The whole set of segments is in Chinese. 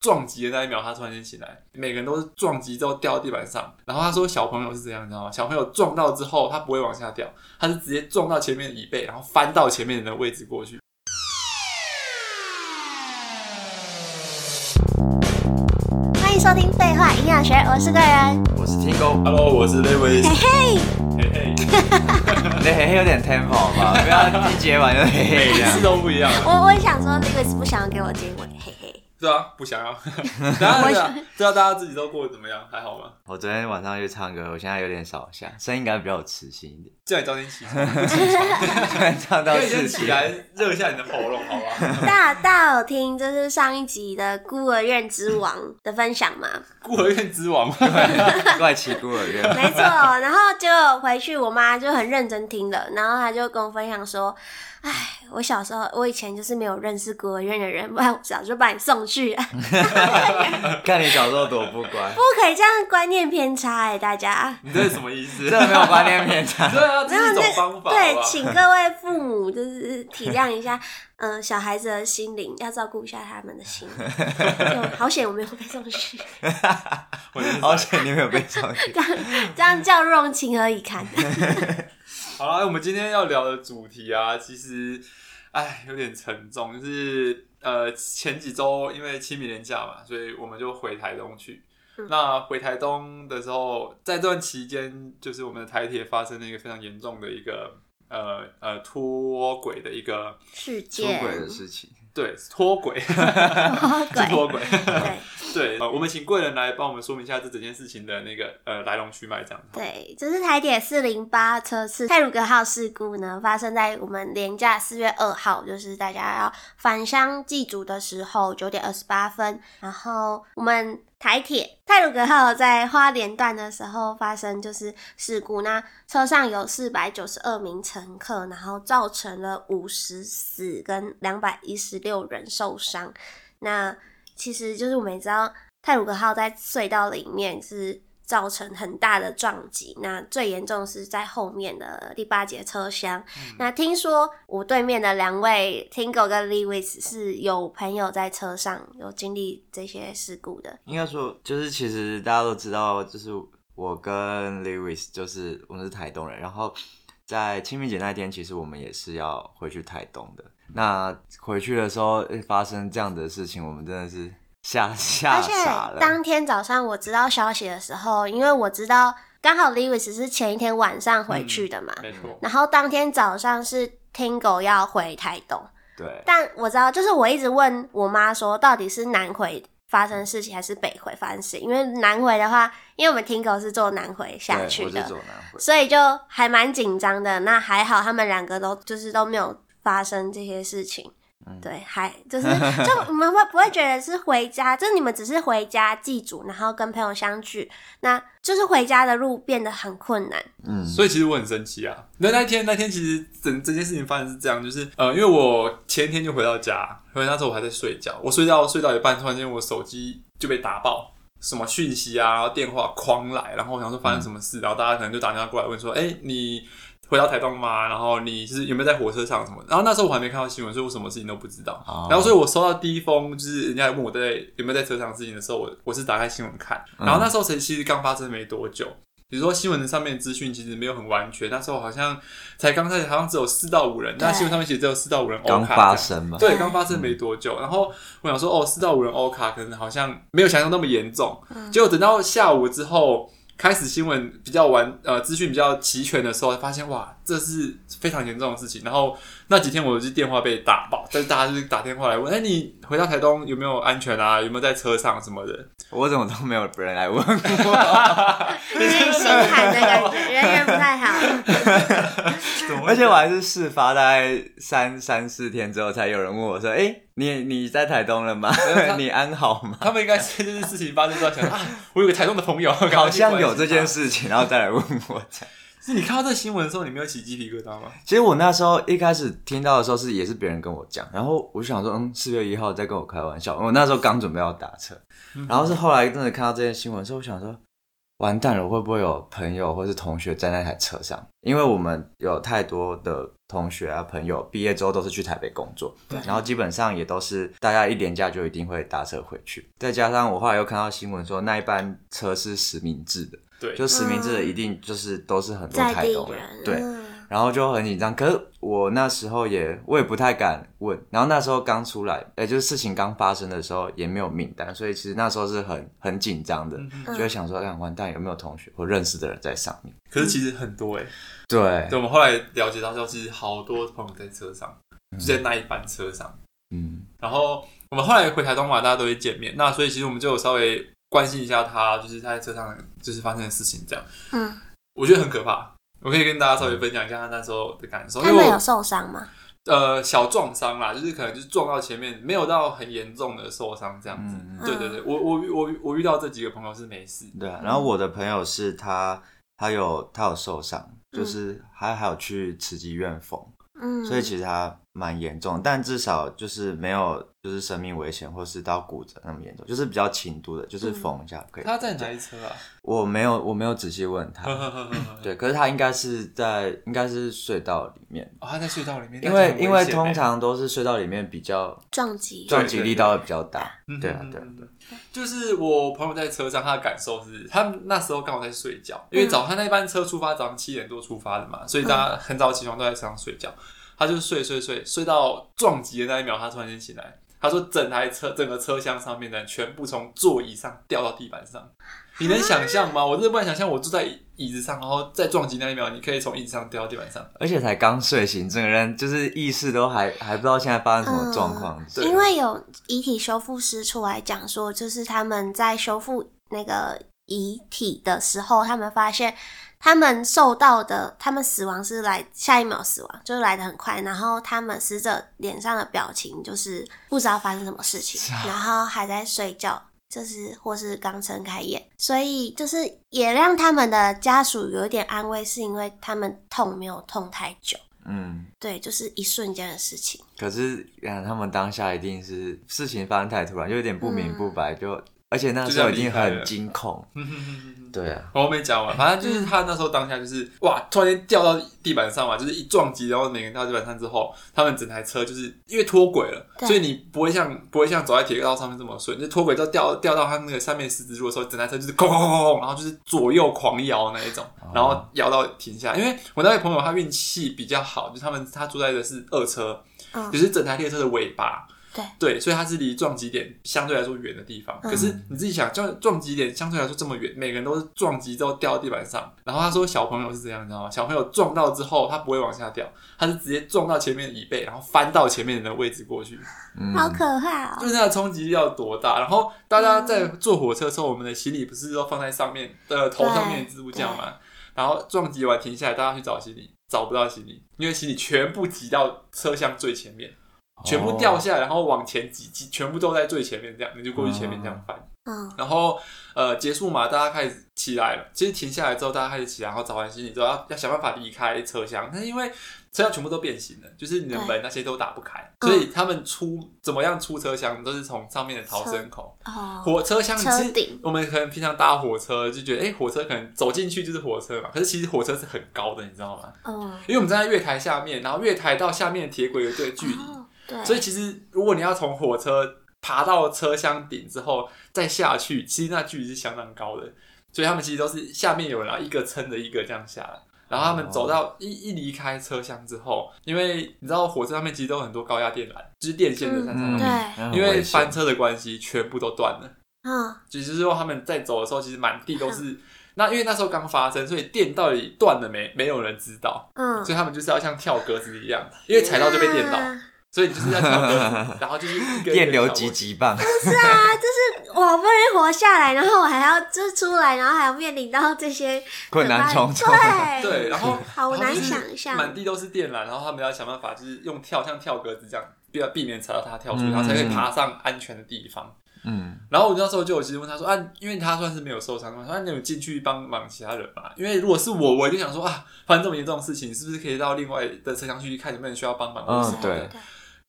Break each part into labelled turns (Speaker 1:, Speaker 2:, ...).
Speaker 1: 撞击的那一秒，他突然间醒来，每个人都是撞击之后掉到地板上。然后他说小朋友是这样，你知道吗？小朋友撞到之后，他不会往下掉，他是直接撞到前面的椅背，然后翻到前面的位置过去。
Speaker 2: 欢迎收听废话营养学，我是贵人，
Speaker 3: 我是 Tingo，Hello，
Speaker 1: 我是 Lewis，
Speaker 2: 嘿嘿，
Speaker 1: 嘿嘿，
Speaker 3: 你嘿嘿有点 tempo 吧，不要一接完就嘿嘿
Speaker 1: 每次都不一样。
Speaker 2: 我我也想说，Lewis 不想要给我结尾，嘿嘿。
Speaker 1: 对啊，不想要。然后对啊，对啊，大家自己都过得怎么样？还好吗？
Speaker 3: 我昨天晚上去唱歌，我现在有点少下，声音应该比较有磁性一点。
Speaker 1: 叫你早点起床，不起床，
Speaker 3: 唱到四
Speaker 1: 起来热一下你的喉咙，好吧？
Speaker 2: 大家大家有听就是上一集的孤儿院之王的分享吗？
Speaker 1: 孤儿院之王，
Speaker 3: 怪奇孤儿院。
Speaker 2: 没错，然后就回去，我妈就很认真听了，然后她就跟我分享说。哎，我小时候，我以前就是没有认识孤儿院的人，不然我早就把你送去了。
Speaker 3: 看你小时候多不乖，
Speaker 2: 不可以这样观念偏差哎，大家。
Speaker 1: 你这是什么意思？
Speaker 3: 这没有观念偏差。
Speaker 1: 对啊，这是一种方法。
Speaker 2: 对，请各位父母就是体谅一下，嗯、呃，小孩子的心灵要照顾一下他们的心。好险我没有被送去。
Speaker 3: 好险你没有被送去。
Speaker 2: 这样这样叫容情何以堪？
Speaker 1: 好了，我们今天要聊的主题啊，其实，哎，有点沉重。就是呃，前几周因为清明年假嘛，所以我们就回台东去。嗯、那回台东的时候，在这段期间，就是我们的台铁发生了一个非常严重的一个呃呃脱轨的一个
Speaker 2: 事件，
Speaker 3: 脱轨的事情。
Speaker 1: 对，脱轨，脱轨，
Speaker 2: 对
Speaker 1: 对，呃，我们请贵人来帮我们说明一下这整件事情的那个呃来龙去脉，这样。
Speaker 2: 对，这是台铁四零八车次泰鲁格号事故呢，发生在我们年假四月二号，就是大家要返乡祭祖的时候，九点二十八分，然后我们。台铁泰鲁格号在花莲段的时候发生就是事故，那车上有四百九十二名乘客，然后造成了五十死跟两百一十六人受伤。那其实就是我们也知道泰鲁格号在隧道里面是。造成很大的撞击，那最严重是在后面的第八节车厢。嗯、那听说我对面的两位 Tingo 跟 Lewis 是有朋友在车上有经历这些事故的。
Speaker 3: 应该说，就是其实大家都知道，就是我跟 Lewis 就是我们是台东人，然后在清明节那天，其实我们也是要回去台东的。那回去的时候发生这样的事情，我们真的是。吓吓傻了！
Speaker 2: 而且当天早上我知道消息的时候，因为我知道刚好 Lewis 是前一天晚上回去的嘛，
Speaker 1: 没错。
Speaker 2: 然后当天早上是 Tingo 要回台东，
Speaker 3: 对。
Speaker 2: 但我知道，就是我一直问我妈说，到底是南回发生事情还是北回发生事情？因为南回的话，因为我们 Tingo 是坐南回下去的，所以就还蛮紧张的。那还好，他们两个都就是都没有发生这些事情。对，还就是就我们会不会觉得是回家？就是你们只是回家祭祖，然后跟朋友相聚，那就是回家的路变得很困难。
Speaker 1: 嗯，所以其实我很生气啊。那那天那天其实整整件事情发生是这样，就是呃，因为我前一天就回到家，因为那时候我还在睡觉，我睡觉睡到一半，突然间我手机就被打爆，什么讯息啊，然后电话狂来，然后我想说发生什么事，嗯、然后大家可能就打电话过来问说，哎，你。回到台东吗？然后你是有没有在火车上什么？然后那时候我还没看到新闻，所以我什么事情都不知道。Oh. 然后所以我收到第一封就是人家问我在有没有在车上的事情的时候，我我是打开新闻看。然后那时候其实刚发生没多久，比如说新闻上面的资讯其实没有很完全。那时候好像才刚开始，好像只有四到五人。那新闻上面写只有四到五人欧卡。刚
Speaker 3: 发生嘛？
Speaker 1: 对，刚发生没多久。然后我想说，哦，四到五人欧卡可能好像没有想象那么严重。结果等到下午之后。开始新闻比较完，呃，资讯比较齐全的时候，发现哇，这是非常严重的事情。然后那几天我就电话被打爆，但是大家就是打电话来问，哎、欸，你回到台东有没有安全啊？有没有在车上什么的？
Speaker 3: 我怎么都没有人来问我，
Speaker 2: 因 为 心寒的感觉。
Speaker 3: 而且我还是事发大概三三四天之后，才有人问我说，哎、欸。你你在台东了吗？你安好吗？
Speaker 1: 他们应该是这件事情发生之后想啊，我有个台东的朋友，
Speaker 3: 好像有这件事情，然后再来问我。
Speaker 1: 是你看到这个新闻的时候，你没有起鸡皮疙瘩吗？
Speaker 3: 其实我那时候一开始听到的时候是也是别人跟我讲，然后我就想说，嗯，四月一号在跟我开玩笑。我那时候刚准备要打车，然后是后来真的看到这件新闻的时候，我想说，完蛋了，会不会有朋友或是同学在那台车上？因为我们有太多的同学啊朋友毕业之后都是去台北工作，对然后基本上也都是大家一年假就一定会搭车回去。再加上我后来又看到新闻说那一班车是实名制的，
Speaker 1: 对，
Speaker 3: 就实名制的一定就是都是很多台东人，
Speaker 2: 人
Speaker 3: 对。
Speaker 2: 嗯
Speaker 3: 然后就很紧张，可是我那时候也我也不太敢问。然后那时候刚出来，哎，就是事情刚发生的时候也没有名单，所以其实那时候是很很紧张的，就会想说，哎，完蛋，有没有同学或认识的人在上面？
Speaker 1: 可是其实很多哎、欸，
Speaker 3: 对，
Speaker 1: 对，我们后来了解到，说其实好多朋友在车上，就在那一班车上，嗯。然后我们后来回台东嘛，大家都会见面，那所以其实我们就有稍微关心一下他，就是他在车上就是发生的事情这样。嗯，我觉得很可怕。我可以跟大家稍微分享一下他那时候的感受。
Speaker 2: 他们有受伤吗？
Speaker 1: 呃，小撞伤啦，就是可能就是撞到前面，没有到很严重的受伤这样子。嗯、对对对，我我我我遇到这几个朋友是没事。
Speaker 3: 对啊，然后我的朋友是他，他有他有受伤，就是他还有去慈济医院缝。嗯，所以其实他蛮严重，但至少就是没有就是生命危险，或是到骨折那么严重，就是比较轻度的，就是缝一下可以。
Speaker 1: 他在哪一车啊？
Speaker 3: 我没有，我没有仔细问他。对，可是他应该是在，应该是隧道里面。
Speaker 1: 哦，他在隧道里面。
Speaker 3: 因为因为通常都是隧道里面比较
Speaker 2: 撞击，
Speaker 3: 撞击力道会比较大。对啊，对对。
Speaker 1: 就是我朋友在车上，他的感受是，他那时候刚好在睡觉，因为早上那一班车出发，早上七点多出发的嘛，所以大家很早起床都在车上睡觉。他就睡睡睡睡到撞击的那一秒，他突然间醒来。他说，整台车整个车厢上面的人全部从座椅上掉到地板上。你能想象吗？我真的不敢想象，我坐在椅子上，然后在撞击那一秒，你可以从椅子上掉到地板上。
Speaker 3: 而且才刚睡醒，整个人就是意识都还还不知道现在发生什么
Speaker 2: 状况。因为有遗体修复师出来讲说，就是他们在修复那个遗体的时候，他们发现。他们受到的，他们死亡是来下一秒死亡，就是来的很快。然后他们死者脸上的表情就是不知道发生什么事情，然后还在睡觉，就是或是刚睁开眼，所以就是也让他们的家属有一点安慰，是因为他们痛没有痛太久。嗯，对，就是一瞬间的事情。
Speaker 3: 可是嗯，他们当下一定是事情发生太突然，就有点不明不白，嗯、就。而且那时候已经很惊恐，对啊，
Speaker 1: 我没讲完，反正就是他那时候当下就是哇，突然间掉到地板上嘛，就是一撞击，然后每个人掉到地板上之后，他们整台车就是因为脱轨了，所以你不会像不会像走在铁道上面这么顺，就脱轨之后掉掉到他那个上面十字路的时候，整台车就是哐哐哐哐，然后就是左右狂摇那一种，然后摇到停下。因为我那位朋友他运气比较好，就是他们他坐在的是二车，就是整台列车的尾巴。
Speaker 2: 对
Speaker 1: 对，所以它是离撞击点相对来说远的地方。嗯、可是你自己想，撞撞击点相对来说这么远，每个人都是撞击之后掉到地板上。然后他说小朋友是这样，你知道吗？小朋友撞到之后，他不会往下掉，他是直接撞到前面的椅背，然后翻到前面人的位置过去。
Speaker 2: 嗯、好可怕哦！
Speaker 1: 就是那个冲击力要多大？然后大家在坐火车的时候，我们的行李不是都放在上面的头上面的置物架吗？然后撞击完停下来，大家去找行李，找不到行李，因为行李全部挤到车厢最前面。全部掉下来，然后往前挤挤，全部都在最前面，这样你就过去前面这样翻。嗯，然后呃结束嘛，大家开始起来了。其实停下来之后，大家开始起来，然后找完行李之后，要要想办法离开车厢。但是因为车厢全部都变形了，就是你的门那些都打不开，所以他们出怎么样出车厢都是从上面的逃生口。哦，火车厢其实顶我们可能平常搭火车就觉得，哎，火车可能走进去就是火车嘛。可是其实火车是很高的，你知道吗？嗯，因为我们站在月台下面，然后月台到下面铁轨有一个距离。哦对所以其实，如果你要从火车爬到车厢顶之后再下去，其实那距离是相当高的。所以他们其实都是下面有人，然后一个撑着一个这样下来。然后他们走到一一离开车厢之后，因为你知道火车上面其实都有很多高压电缆，就是电线的在上面。因为翻车的关系，全部都断了。嗯。就是说他们在走的时候，其实满地都是。嗯、那因为那时候刚发生，所以电到底断了没？没有人知道。嗯。所以他们就是要像跳格子一样，因为踩到就被电到。嗯所以你就是要跳格子，然后就是一个
Speaker 3: 电流急急棒。
Speaker 2: 不是啊，就是我不容易活下来，然后我还要就是出来，然后还要面临到这些
Speaker 3: 困难重重。
Speaker 2: 对
Speaker 1: 对，然后
Speaker 2: 好难想象，
Speaker 1: 满地都是电缆，然后他们要想办法，就是用跳像跳格子这样，避避免踩到它跳出去，然后才可以爬上安全的地方。嗯，然后我那时候就有其实问他说啊，因为他算是没有受伤，他说啊，你有进去帮忙其他人嘛？因为如果是我，我就想说啊，发生这么严重的事情，是不是可以到另外的车厢去看有没有人需要帮忙？
Speaker 3: 嗯，对。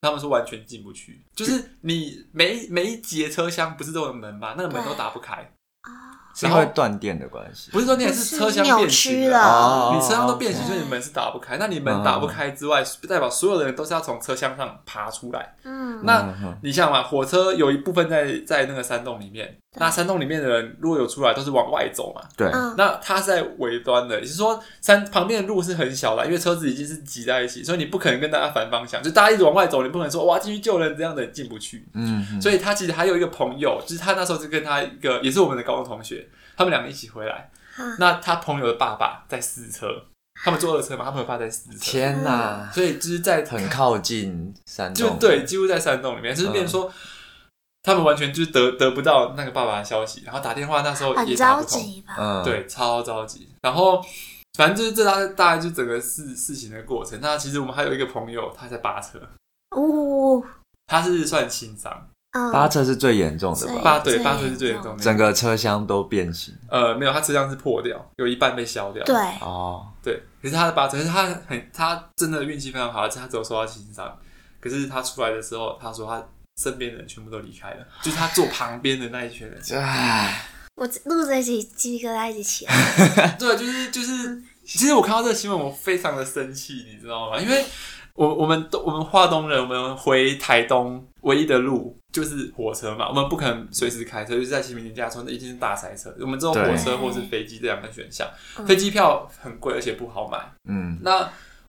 Speaker 1: 他们说完全进不去，就是你每每一节车厢不是都有门吗？那个门都打不开。
Speaker 3: 啊，是因为断电的关系，
Speaker 1: 不是断电，是车厢变形
Speaker 2: 了。
Speaker 1: 哦、你车厢都变形，所以你门是打不开。那你门打不开之外，代表所有的人都是要从车厢上爬出来。嗯，那你想嘛，火车有一部分在在那个山洞里面，那山洞里面的人如果有出来，都是往外走嘛。
Speaker 3: 对，
Speaker 1: 那它是在尾端的，也就是说山旁边的路是很小的，因为车子已经是挤在一起，所以你不可能跟大家反方向，就大家一直往外走，你不可能说哇进去救人这样的进不去。嗯，所以他其实还有一个朋友，就是他那时候是跟他一个也是我们的高中同学。他们两个一起回来，那他朋友的爸爸在试车，他们坐二车嘛，他朋友爸在试车。
Speaker 3: 天哪！
Speaker 1: 所以就是在
Speaker 3: 很靠近山洞，
Speaker 1: 就对，几乎在山洞里面，就是变成说他们完全就是得得不到那个爸爸的消息，然后打电话那时候也打不通，嗯，对，超着急。然后反正就是这大大概就整个事事情的过程。那其实我们还有一个朋友，他在扒车，哦，他是算轻伤。
Speaker 3: 八车是最严重的吧？
Speaker 1: 扒对，八车是最严重的，
Speaker 3: 整个车厢都变形。
Speaker 1: 呃，没有，他车厢是破掉，有一半被削掉。
Speaker 2: 对，
Speaker 3: 哦，
Speaker 1: 对。可是他的八车，可是他很，他真的运气非常好，而且他只有受到轻伤。可是他出来的时候，他说他身边的人全部都离开了，就是他坐旁边的那一群人。唉，
Speaker 2: 我录这一集鸡皮疙瘩一起起来。
Speaker 1: 对，就是就是，其实我看到这个新闻，我非常的生气，你知道吗？因为我我们都我们华东人，我们回台东唯一的路。就是火车嘛，我们不可能随时开车，就是在清明节假说那一定是大塞车。我们只有火车或是飞机这两个选项，飞机票很贵，而且不好买。嗯，那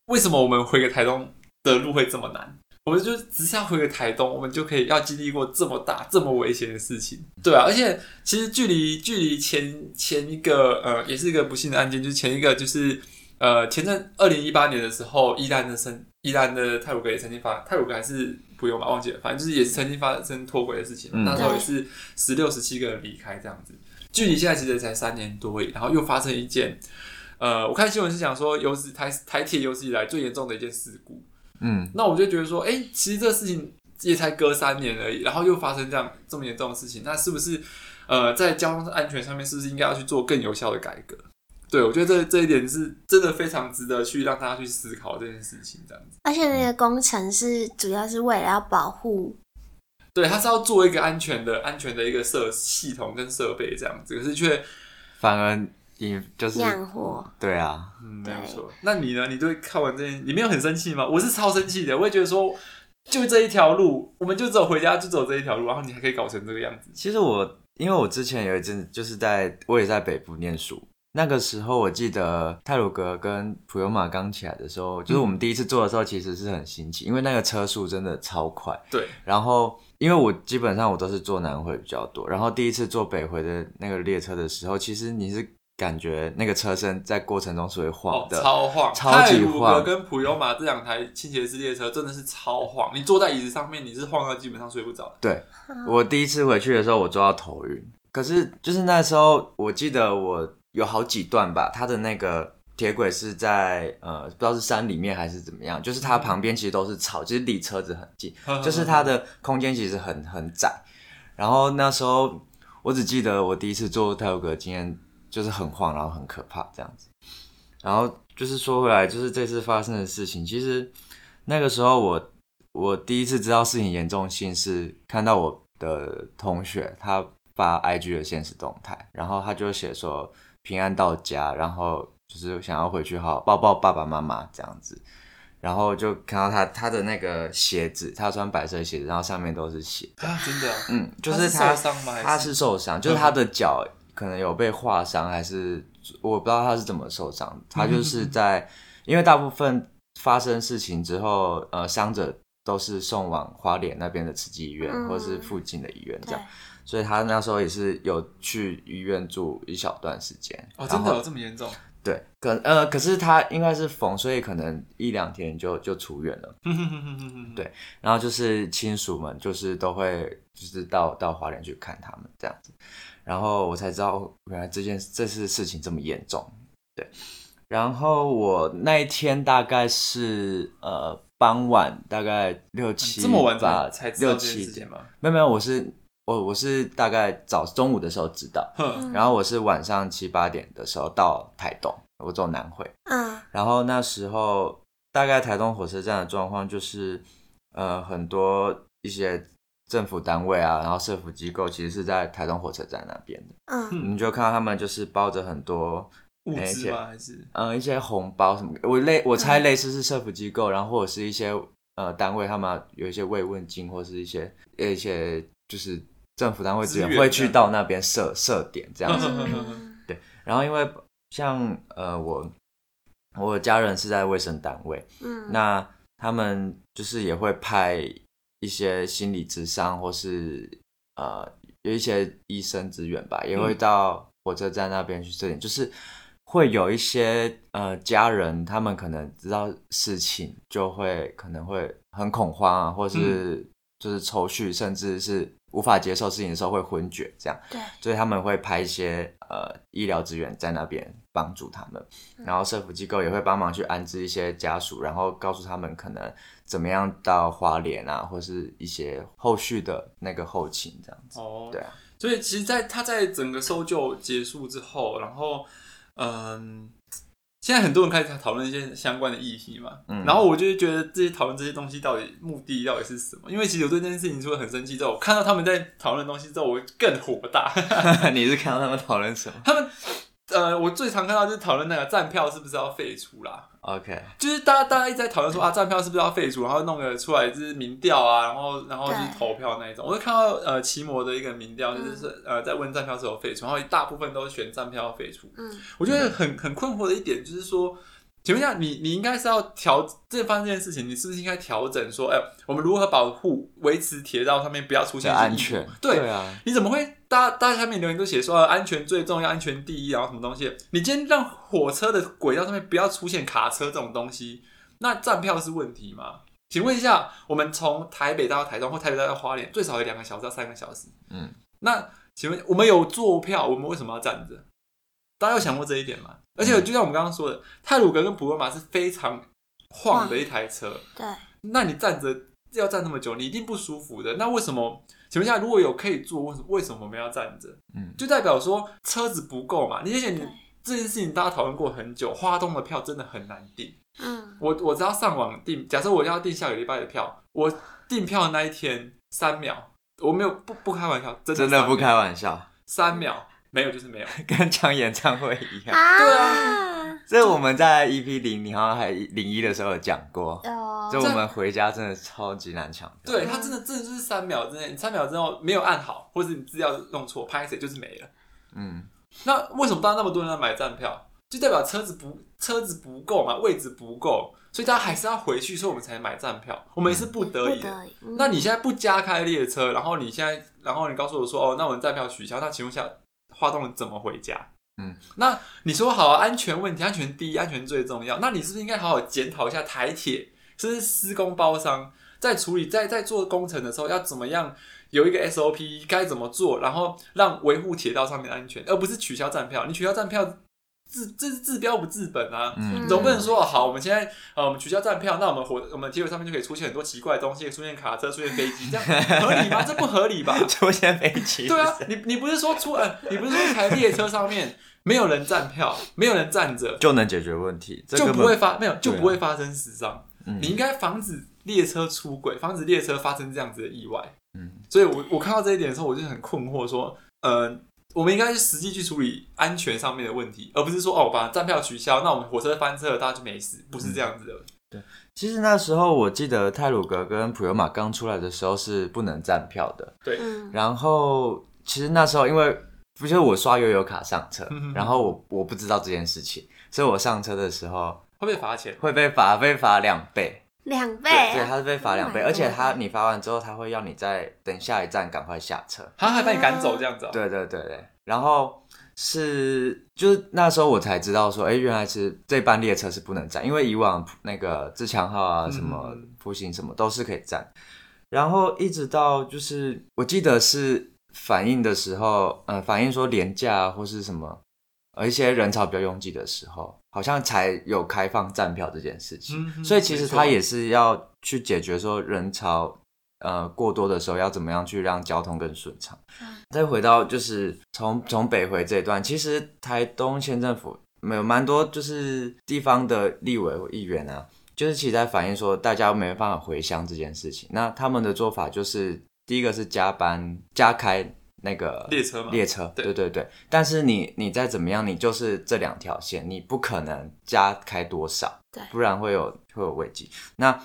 Speaker 1: 为什么我们回个台东的路会这么难？我们就只是要回个台东，我们就可以要经历过这么大、这么危险的事情。对啊，而且其实距离距离前前一个呃，也是一个不幸的案件，就是前一个就是呃，前阵二零一八年的时候，伊兰的生伊兰的泰鲁格也曾经发泰鲁格还是。不用吧，忘记了，反正就是也是曾经发生脱轨的事情，嗯、那时候也是十六、十七个人离开这样子。距离现在其实才三年多，然后又发生一件，呃，我看新闻是讲说有史台台铁有史以来最严重的一件事故。嗯，那我就觉得说，哎、欸，其实这个事情也才隔三年而已，然后又发生这样这么严重的事情，那是不是呃在交通安全上面是不是应该要去做更有效的改革？对，我觉得这这一点是真的非常值得去让大家去思考这件事情，这样子。
Speaker 2: 而且那个工程是主要是为了要保护，
Speaker 1: 对，它是要做一个安全的、安全的一个设系统跟设备这样子，可是却
Speaker 3: 反而引就是
Speaker 2: 酿祸。
Speaker 3: 对啊，
Speaker 1: 嗯，没有错。那你呢？你对看完这件，你没有很生气吗？我是超生气的，我也觉得说，就这一条路，我们就走回家，就走这一条路，然后你还可以搞成这个样子。
Speaker 3: 其实我因为我之前有一阵就是在我也在北部念书。那个时候，我记得泰鲁格跟普悠玛刚起来的时候，就是我们第一次坐的时候，其实是很新奇，因为那个车速真的超快。
Speaker 1: 对。
Speaker 3: 然后，因为我基本上我都是坐南回比较多，然后第一次坐北回的那个列车的时候，其实你是感觉那个车身在过程中是会晃的，
Speaker 1: 哦、超晃，
Speaker 3: 超级晃。
Speaker 1: 跟普悠玛这两台倾斜式列车真的是超晃，你坐在椅子上面，你是晃到基本上睡不着。
Speaker 3: 对，我第一次回去的时候，我坐到头晕。可是就是那时候，我记得我。有好几段吧，它的那个铁轨是在呃，不知道是山里面还是怎么样，就是它旁边其实都是草，其实离车子很近，就是它的空间其实很很窄。然后那时候我只记得我第一次坐太鲁阁经验就是很晃，然后很可怕这样子。然后就是说回来，就是这次发生的事情，其实那个时候我我第一次知道事情严重性是看到我的同学他发 IG 的现实动态，然后他就写说。平安到家，然后就是想要回去好好抱抱爸爸妈妈这样子，然后就看到他他的那个鞋子，他穿白色鞋子，然后上面都是血
Speaker 1: 啊，真的，
Speaker 3: 嗯，就是他
Speaker 1: 他是受伤吗？
Speaker 3: 他是受伤，就是他的脚可能有被划伤，还是我不知道他是怎么受伤。他就是在因为大部分发生事情之后，呃，伤者都是送往花莲那边的慈济医院，嗯、或是附近的医院这样。所以他那时候也是有去医院住一小段时间
Speaker 1: 哦，真的有这么严重？
Speaker 3: 对，可呃，可是他应该是缝，所以可能一两天就就出院了。对，然后就是亲属们就是都会就是到到花莲去看他们这样子，然后我才知道原来这件这次事情这么严重。对，然后我那一天大概是呃傍晚大概六七
Speaker 1: 这么晚吧才知道这件事情吗？
Speaker 3: 没有没有，我是。我我是大概早中午的时候知道，
Speaker 1: 嗯、
Speaker 3: 然后我是晚上七八点的时候到台东，我走南回，
Speaker 2: 嗯，
Speaker 3: 然后那时候大概台东火车站的状况就是，呃，很多一些政府单位啊，然后社福机构，其实是在台东火车站那边的。
Speaker 2: 嗯，
Speaker 3: 你就看到他们就是包着很多
Speaker 1: 物资吗？还是
Speaker 3: 嗯一些红包什么？我类我猜类似是社福机构，然后或者是一些呃单位，他们有一些慰问金，或是一些一些就是政府单位资源会去到那边设设点这样子。
Speaker 2: 嗯、
Speaker 3: 对，然后因为像呃我我的家人是在卫生单位，嗯，那他们就是也会派。一些心理咨商，或是呃有一些医生资源吧，也会到火车站那边去这点，就是会有一些呃家人，他们可能知道事情，就会可能会很恐慌啊，或是就是抽搐，甚至是无法接受事情的时候会昏厥，这样。
Speaker 2: 对，
Speaker 3: 所以他们会派一些呃医疗资源在那边帮助他们，然后社福机构也会帮忙去安置一些家属，然后告诉他们可能。怎么样到花莲啊，或是一些后续的那个后勤这样子。哦，对啊。
Speaker 1: 所以其实，在他在整个搜救结束之后，然后，嗯，现在很多人开始讨论一些相关的议题嘛。嗯。然后我就觉得这些讨论这些东西到底目的到底是什么？因为其实我对这件事情除了很生气之后，我看到他们在讨论东西之后，我更火大。
Speaker 3: 你是看到他们讨论什么？
Speaker 1: 他们。呃，我最常看到就是讨论那个站票是不是要废除啦。
Speaker 3: OK，
Speaker 1: 就是大家大家一直在讨论说啊，站票是不是要废除，然后弄个出来就是民调啊，然后然后就是投票那一种。我就看到呃奇摩的一个民调，就是、嗯、呃在问站票是否废除，然后大部分都选站票要废除。嗯，我觉得很很困惑的一点就是说。请问一下，你你应该是要调这发生这件事情，你是不是应该调整说，哎、欸，我们如何保护、维持铁道上面不要出现
Speaker 3: 安全？
Speaker 1: 对，
Speaker 3: 对啊，
Speaker 1: 你怎么会？大家大家下面留言都写说安全最重要，安全第一，然后什么东西？你今天让火车的轨道上面不要出现卡车这种东西，那站票是问题吗？请问一下，我们从台北到台中或台北到花莲，最少有两个小时到三个小时。嗯，那请问我们有坐票，我们为什么要站着？大家有想过这一点吗？而且就像我们刚刚说的，泰鲁格跟普罗马是非常晃的一台车。
Speaker 2: 对，
Speaker 1: 那你站着要站那么久，你一定不舒服的。那为什么？请问一下，如果有可以坐，为什么为什么我们要站着？嗯，就代表说车子不够嘛。你而且你这件事情大家讨论过很久，花东的票真的很难订。嗯，我我只要上网订，假设我要订下个礼拜的票，我订票的那一天三秒，我没有不不开玩笑，真的
Speaker 3: 真的不开玩笑，
Speaker 1: 三秒。没有就是没有，
Speaker 3: 跟抢演唱会一样。
Speaker 2: 啊
Speaker 1: 对啊，
Speaker 3: 这我们在 EP 零，你好像还零一的时候有讲过。哦，就我们回家真的超级难抢。
Speaker 1: 对，他真的真的就是三秒之内，你三秒之后没有按好，或者你资料弄错，拍谁就是没了。嗯，那为什么大家那么多人在买站票？就代表车子不车子不够嘛，位置不够，所以大家还是要回去，所以我们才买站票。我们也是不得已的。嗯、那你现在不加开列车，然后你现在，然后你告诉我说，哦，那我们站票取消，那请问一下。花东人怎么回家？嗯，那你说好啊，安全问题，安全第一，安全最重要。那你是不是应该好好检讨一下台铁，是不是施工包商在处理，在在做工程的时候要怎么样有一个 SOP 该怎么做，然后让维护铁道上面的安全，而不是取消站票。你取消站票。治这是治标不治本啊！嗯，总不能说好，我们现在呃，我们取消站票，那我们火我们铁路上面就可以出现很多奇怪的东西，出现卡车，出现飞机，这样合理吗？这不合理吧？
Speaker 3: 出现飞机？
Speaker 1: 对啊，你你不是说出呃，你不是说一台列车上面没有人站票，没有人站着
Speaker 3: 就能解决问题，
Speaker 1: 就不会发没有就不会发生死伤。嗯，你应该防止列车出轨，防止列车发生这样子的意外。嗯，所以我我看到这一点的时候，我就很困惑，说呃。我们应该是实际去处理安全上面的问题，而不是说哦，把站票取消，那我们火车翻车了，大家就没事，不是这样子的。
Speaker 3: 对，其实那时候我记得泰鲁格跟普悠玛刚出来的时候是不能站票的。
Speaker 1: 对，
Speaker 3: 然后其实那时候因为不是我刷悠游卡上车，然后我我不知道这件事情，所以我上车的时候
Speaker 1: 会被罚钱，
Speaker 3: 会被罚，被罚两倍。
Speaker 2: 两倍、啊，
Speaker 3: 对，他是被罚两倍，oh、而且他你罚完之后，他会要你再等下一站赶快下车，
Speaker 1: 他还把你赶走这样子、哦。
Speaker 3: 对对对对，然后是就是那时候我才知道说，哎、欸，原来是这班列车是不能站，因为以往那个自强号啊，什么复兴什么都是可以站，嗯、然后一直到就是我记得是反映的时候，嗯、呃，反映说廉价或是什么。而一些人潮比较拥挤的时候，好像才有开放站票这件事情。嗯、所以其实他也是要去解决说人潮呃过多的时候，要怎么样去让交通更顺畅。嗯、再回到就是从从北回这一段，其实台东县政府没有蛮多就是地方的立委或议员啊，就是其实在反映说大家没办法回乡这件事情。那他们的做法就是第一个是加班加开那个
Speaker 1: 列车嘛，
Speaker 3: 列车，
Speaker 1: 对
Speaker 3: 对对对。但是你你再怎么样，你就是这两条线，你不可能加开多少，
Speaker 2: 对，
Speaker 3: 不然会有会有危机。那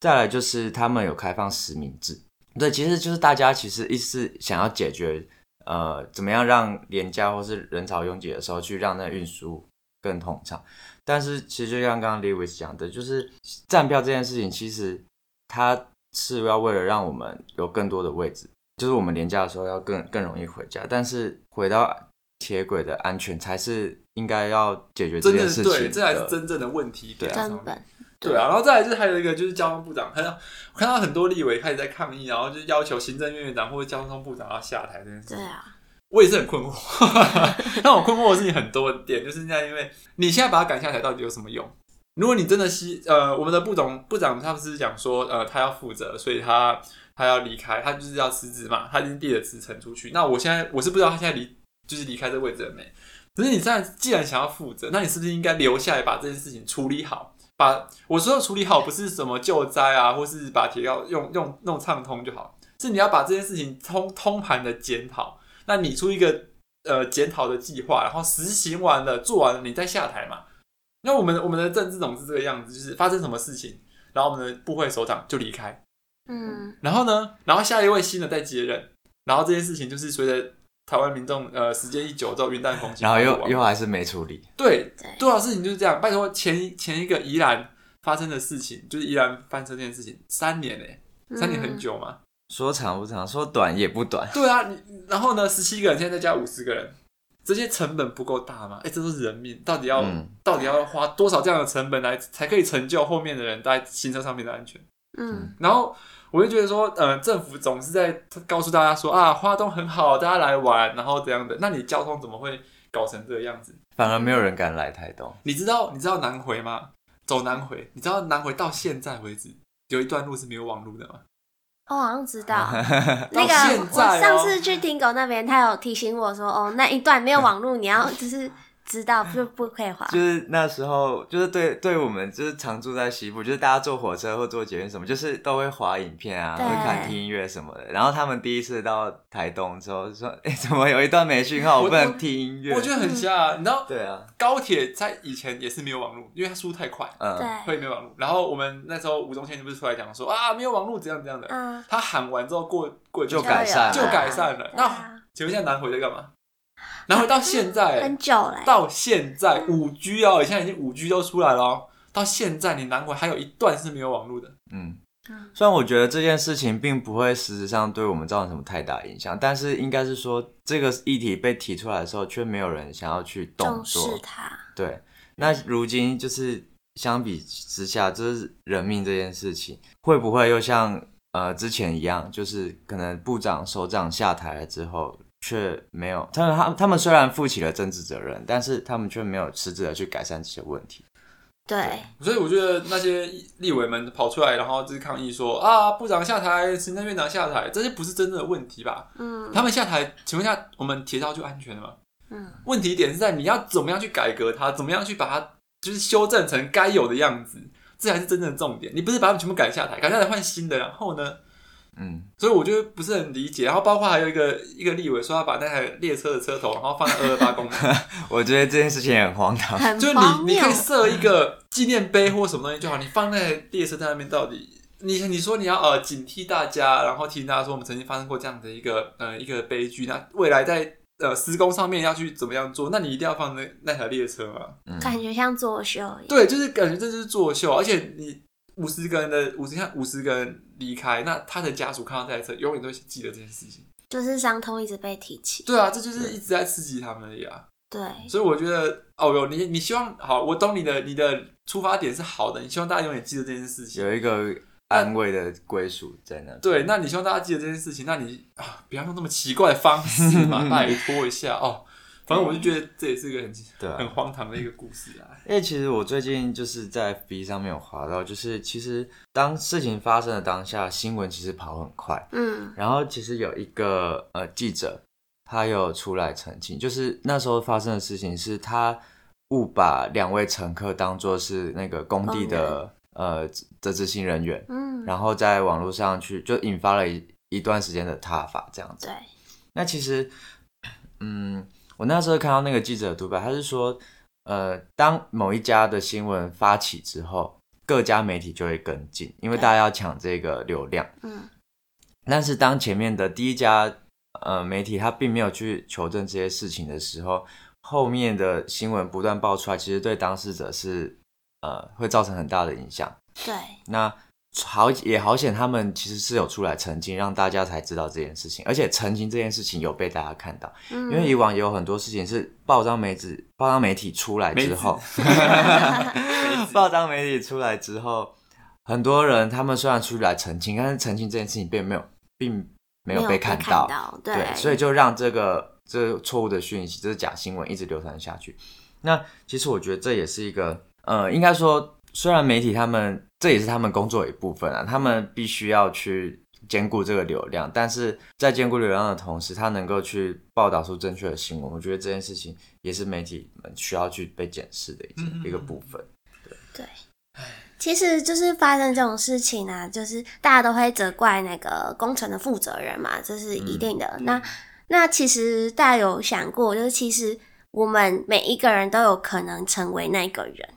Speaker 3: 再来就是他们有开放实名制，对，其实就是大家其实一是想要解决，呃，怎么样让廉价或是人潮拥挤的时候去让那运输更通畅。但是其实就像刚刚 Lewis 讲的，就是站票这件事情，其实它是要为了让我们有更多的位置。就是我们连假的时候要更更容易回家，但是回到铁轨的安全才是应该要解决这件事情的。
Speaker 1: 对，这才是真正的问题点。
Speaker 2: 根本。
Speaker 1: 对啊，然后再来就是还有一个就是交通部长，看到我看到很多立委开始在抗议，然后就要求行政院院长或者交通部长要下台这件事。
Speaker 2: 对啊，
Speaker 1: 我也是很困惑。让我困惑的事情很多点，就是现在因为你现在把他赶下台到底有什么用？如果你真的希呃，我们的部长部长他不是讲说呃他要负责，所以他。他要离开，他就是要辞职嘛，他已经递了辞呈出去。那我现在我是不知道他现在离就是离开这位置了没。可是你现在既然想要负责，那你是不是应该留下来把这件事情处理好？把我说的处理好，不是什么救灾啊，或是把铁道用用弄畅通就好，是你要把这件事情通通盘的检讨。那你出一个呃检讨的计划，然后实行完了做完了，你再下台嘛。那我们我们的政治总是这个样子，就是发生什么事情，然后我们的部会首长就离开。
Speaker 2: 嗯，
Speaker 1: 然后呢？然后下一位新的再接任，然后这件事情就是随着台湾民众呃时间一久之后云淡风轻，
Speaker 3: 然后又又还是没处理。
Speaker 1: 对，多少事情就是这样。拜托，前前一个宜兰发生的事情，就是宜兰翻车这件事情，三年嘞，三年很久嘛。
Speaker 3: 说长不长，说短也不短。
Speaker 1: 对啊，你然后呢？十七个人现在再加五十个人，这些成本不够大吗？哎，这都是人命，到底要、嗯、到底要花多少这样的成本来才可以成就后面的人在行车上面的安全？嗯，然后。我就觉得说，呃，政府总是在告诉大家说啊，花东很好，大家来玩，然后这样的。那你交通怎么会搞成这个样子？
Speaker 3: 反而没有人敢来台东。
Speaker 1: 你知道你知道南回吗？走南回，你知道南回到现在为止有一段路是没有网路的吗？
Speaker 2: 我好像知道。那个我上次去听狗那边，他有提醒我说，哦，那一段没有网路，你要就是。知道 就不可以滑，
Speaker 3: 就是那时候，就是对对我们就是常住在西部，就是大家坐火车或坐捷运什么，就是都会滑影片啊，会看听音乐什么的。然后他们第一次到台东之后说：“哎、欸，怎么有一段没讯号，我，不能听音乐？”我觉
Speaker 1: 得很瞎、啊，你知道？
Speaker 3: 对啊，
Speaker 1: 高铁在以前也是没有网络，因为它速度太快，嗯，对，会没有网络。然后我们那时候吴宗宪就不是出来讲说啊，没有网络怎样怎样的，嗯，他喊完之后过过
Speaker 3: 就改善，
Speaker 1: 就改善了。啊、那请问现在南回在干嘛？然后到现在
Speaker 2: 很久了，
Speaker 1: 到现在五 G 哦，现在已经五 G 都出来了哦。到现在你南国还有一段是没有网络的。
Speaker 3: 嗯，虽然我觉得这件事情并不会实质上对我们造成什么太大影响，但是应该是说这个议题被提出来的时候，却没有人想要去动作。对，那如今就是相比之下，就是人命这件事情，会不会又像呃之前一样，就是可能部长、首长下台了之后？却没有，他们他他们虽然负起了政治责任，但是他们却没有实质的去改善这些问题。
Speaker 2: 对，
Speaker 1: 对，所以我觉得那些立委们跑出来，然后就是抗议说啊，部长下台，行政院长下台，这些不是真正的问题吧？嗯，他们下台，请问一下，我们铁道就安全了吗？嗯，问题点是在你要怎么样去改革它，怎么样去把它就是修正成该有的样子，这才是真正的重点。你不是把他们全部赶下台，赶下来换新的，然后呢？嗯，所以我觉得不是很理解，然后包括还有一个一个立委说要把那台列车的车头，然后放在二二八公园，
Speaker 3: 我觉得这件事情也很荒唐。
Speaker 1: 就你你可以设一个纪念碑或什么东西就好，你放那台列车在那边，到底你你说你要呃警惕大家，然后提醒大家说我们曾经发生过这样的一个呃一个悲剧，那未来在呃施工上面要去怎么样做？那你一定要放那那台列车吗？
Speaker 2: 嗯，感觉像作秀。
Speaker 1: 对，就是感觉这就是作秀，而且你。五十个人的五十，像五十个人离开，那他的家属看到这台车，永远都会记得这件事情。
Speaker 2: 就是伤痛一直被提起。
Speaker 1: 对啊，这就是一直在刺激他们而已啊。
Speaker 2: 对。
Speaker 1: 所以我觉得，哦哟，你你希望好，我懂你的，你的出发点是好的，你希望大家永远记得这件事情，
Speaker 3: 有一个安慰的归属在那。
Speaker 1: 对，那你希望大家记得这件事情，那你啊，不要用那么奇怪的方式嘛，拜托一下哦。反正我就觉得这也是一个很、啊、很荒唐的一个故事啊。
Speaker 3: 因为其实我最近就是在 FB 上面有滑到，就是其实当事情发生的当下，新闻其实跑很快。嗯。然后其实有一个呃记者，他有出来澄清，就是那时候发生的事情是他误把两位乘客当作是那个工地的呃的执行人员。嗯。然后在网络上去就引发了一一段时间的挞伐这样子。
Speaker 2: 对，
Speaker 3: 那其实，嗯，我那时候看到那个记者的独白，他是说，呃，当某一家的新闻发起之后，各家媒体就会跟进，因为大家要抢这个流量。嗯。但是当前面的第一家呃媒体他并没有去求证这些事情的时候，后面的新闻不断爆出来，其实对当事者是呃会造成很大的影响。
Speaker 2: 对。那。
Speaker 3: 好也好险，他们其实是有出来澄清，让大家才知道这件事情，而且澄清这件事情有被大家看到。嗯，因为以往也有很多事情是报章媒体报章媒体出来之后，报章媒体出来之后，很多人他们虽然出来澄清，但是澄清这件事情并没有并没有被看到，
Speaker 2: 看到对，
Speaker 3: 对，所以就让这个这个错误的讯息，这是假新闻，一直流传下去。那其实我觉得这也是一个，呃，应该说。虽然媒体他们这也是他们工作的一部分啊，他们必须要去兼顾这个流量，但是在兼顾流量的同时，他能够去报道出正确的新闻，我觉得这件事情也是媒体们需要去被检视的一一个部分。对
Speaker 2: 对，其实就是发生这种事情啊，就是大家都会责怪那个工程的负责人嘛，这是一定的。嗯、那那其实大家有想过，就是其实我们每一个人都有可能成为那个人。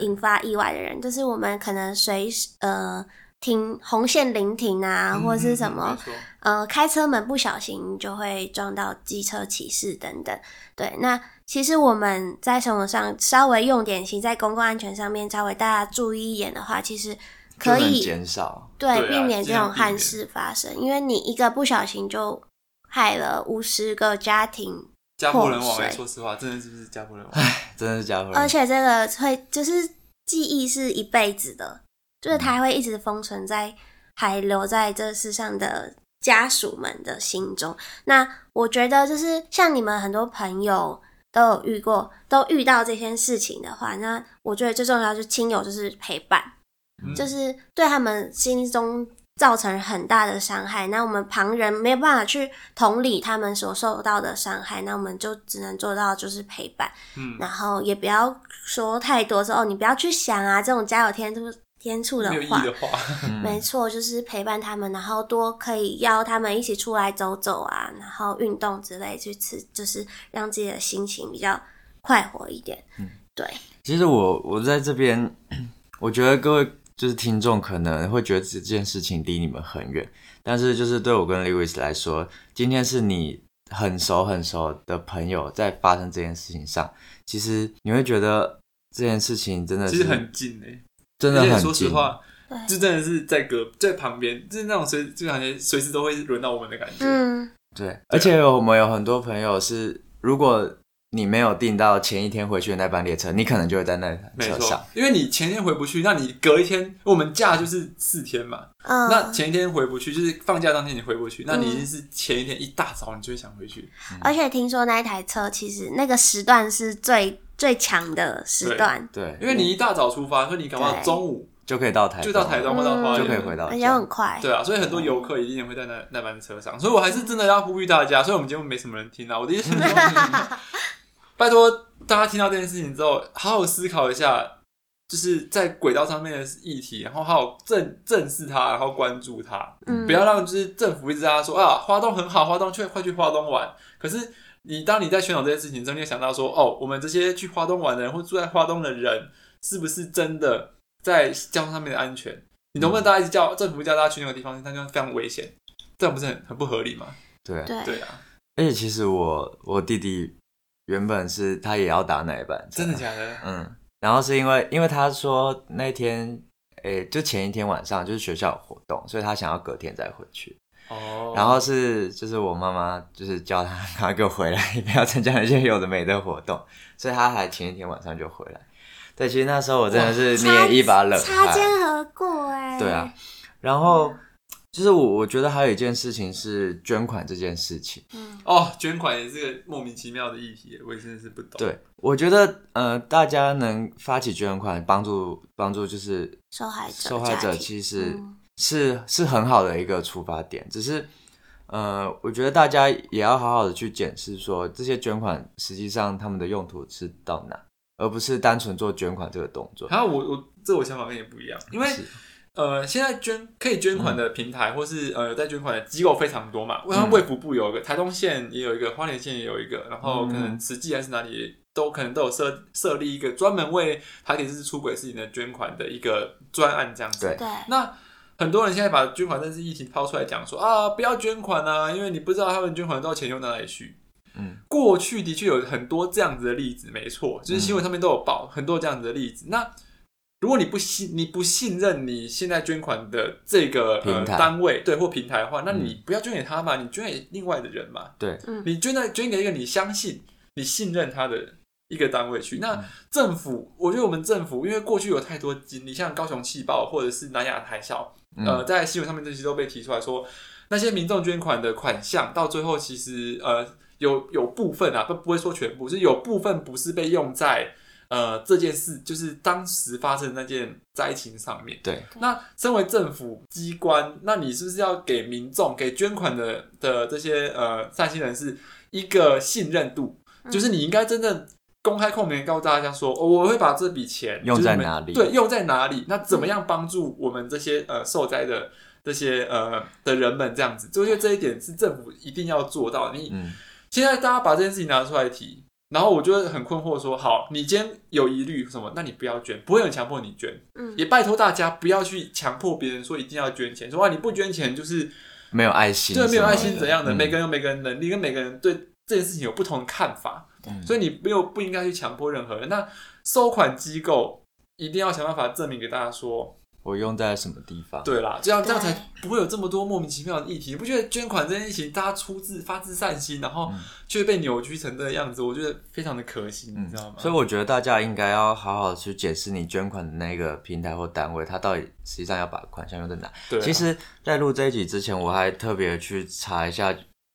Speaker 2: 引发意外的人，就是我们可能随时呃停红线临停啊，或者是什么、嗯、呃开车门不小心就会撞到机车骑士等等。对，那其实我们在生活上稍微用点心，在公共安全上面稍微大家注意一点的话，其实可以减少对，对、啊、避免这种憾事发生。因为你一个不小心就害了五十个家庭。
Speaker 1: 家破人亡，说实话，真的是不是家破人亡？
Speaker 3: 唉，真的是家破人亡。
Speaker 2: 而且这个会就是记忆是一辈子的，就是它会一直封存在，还留在这世上的家属们的心中。那我觉得，就是像你们很多朋友都有遇过，都遇到这件事情的话，那我觉得最重要就是亲友就是陪伴，嗯、就是对他们心中。造成很大的伤害，那我们旁人没有办法去同理他们所受到的伤害，那我们就只能做到就是陪伴，嗯，然后也不要说太多说哦，你不要去想啊这种家有天助天助的话，
Speaker 1: 没有意义的话，
Speaker 2: 没错，就是陪伴他们，然后多可以邀他们一起出来走走啊，然后运动之类，去吃，就是让自己的心情比较快活一点。嗯，对。
Speaker 3: 其实我我在这边，我觉得各位。就是听众可能会觉得这件事情离你们很远，但是就是对我跟 Lewis 来说，今天是你很熟很熟的朋友在发生这件事情上，其实你会觉得这件事情真的是
Speaker 1: 其实很近哎、欸，
Speaker 3: 真的很近。
Speaker 1: 说实话，就真的是在隔在旁边，就是那种随就感觉随时都会轮到我们的感觉。
Speaker 2: 嗯，
Speaker 3: 对，而且我们有很多朋友是如果。你没有订到前一天回去的那班列车，你可能就会在那台车上。
Speaker 1: 因为你前一天回不去，那你隔一天，我们假就是四天嘛。嗯。那前一天回不去，就是放假当天你回不去，那你一定是前一天一大早你就会想回去。
Speaker 2: 嗯。而且听说那一台车其实那个时段是最最强的时段。
Speaker 3: 对。对。
Speaker 1: 因为你一大早出发，所以你赶快中午
Speaker 3: 就可以到台，
Speaker 1: 就到台中或到花莲，
Speaker 3: 就可以回到，
Speaker 2: 而且很快。
Speaker 1: 对啊，所以很多游客一定会在那那班车上，所以我还是真的要呼吁大家。所以我们节目没什么人听啊，我的意思是说。拜托大家听到这件事情之后，好好思考一下，就是在轨道上面的议题，然后好好正正视它，然后关注它，嗯，不要让就是政府一直在他说啊，花东很好，花东去快去花东玩。可是你当你在宣导这件事情之后，你想到说，哦，我们这些去花东玩的人或住在花东的人，是不是真的在交通上面的安全？你能不能大家一直叫政府叫大家去那个地方，那就非常危险，这样不是很很不合理吗？
Speaker 3: 对
Speaker 2: 对
Speaker 1: 对啊！
Speaker 3: 而且其实我我弟弟。原本是他也要打那一班，
Speaker 1: 真的假的？
Speaker 3: 嗯，然后是因为因为他说那天，诶、欸，就前一天晚上就是学校有活动，所以他想要隔天再回去。哦，然后是就是我妈妈就是叫他赶快给我回来，不要参加那些有的没的活动，所以他还前一天晚上就回来。对，其实那时候我真的是捏一把冷汗，
Speaker 2: 擦肩而过哎。
Speaker 3: 对啊，然后。嗯其实我我觉得还有一件事情是捐款这件事情。
Speaker 1: 嗯，哦，捐款也是个莫名其妙的议题，我也真的是不懂。
Speaker 3: 对，我觉得呃，大家能发起捐款帮助帮助就是
Speaker 2: 受害者，
Speaker 3: 受害者其实是、嗯、是，是很好的一个出发点。只是呃，我觉得大家也要好好的去检视说这些捐款实际上他们的用途是到哪，而不是单纯做捐款这个动作。
Speaker 1: 然后我我这我想法跟你不一样，因为。呃，现在捐可以捐款的平台，嗯、或是呃在捐款的机构非常多嘛。像卫福部有一个，台东县也有一个，花莲县也有一个，然后可能慈济还是哪里都可能都有设设立一个专门为台铁这次出轨事情的捐款的一个专案这样子。
Speaker 3: 对，
Speaker 1: 那很多人现在把捐款这次疫情抛出来讲说啊，不要捐款啊，因为你不知道他们捐款的多少钱用到哪里去。嗯，过去的确有很多这样子的例子，没错，就是新闻上面都有报很多这样子的例子。那如果你不信，你不信任你现在捐款的这个呃单位，对或平台的话，那你不要捐给他嘛，你捐给另外的人嘛。
Speaker 3: 对，
Speaker 1: 你捐在捐给一个你相信、你信任他的一个单位去。那政府，我觉得我们政府，因为过去有太多经历，像高雄气爆或者是南亚海啸，呃，在新闻上面这些都被提出来说，那些民众捐款的款项到最后其实呃有有部分啊，不不会说全部，是有部分不是被用在。呃，这件事就是当时发生的那件灾情上面。
Speaker 3: 对，
Speaker 1: 那身为政府机关，那你是不是要给民众、给捐款的的这些呃善心人士一个信任度？嗯、就是你应该真正公开透明告诉大家说，哦，我会把这笔钱
Speaker 3: 用在哪里？
Speaker 1: 对，用在哪里？那怎么样帮助我们这些呃受灾的这些呃的人们？这样子，就因为这一点是政府一定要做到。你、嗯、现在大家把这件事情拿出来提。然后我就很困惑，说：“好，你今天有疑虑什么？那你不要捐，不会有人强迫你捐。嗯，也拜托大家不要去强迫别人说一定要捐钱，说哇你不捐钱就是
Speaker 3: 没有爱心，
Speaker 1: 对，没有爱心怎样的？嗯、每个人有每个人能力，跟每个人对这件事情有不同的看法，嗯、所以你没有不应该去强迫任何人。那收款机构一定要想办法证明给大家说。”
Speaker 3: 我用在什么地方？
Speaker 1: 对啦，这样这样才不会有这么多莫名其妙的议题。你不觉得捐款这件事情，大家出自发自善心，然后却被扭曲成这个样子，我觉得非常的可惜，嗯、你知道吗？
Speaker 3: 所以我觉得大家应该要好好去解释你捐款的那个平台或单位，它到底实际上要把款项用在哪。
Speaker 1: 对、啊，
Speaker 3: 其实，在录这一集之前，我还特别去查一下，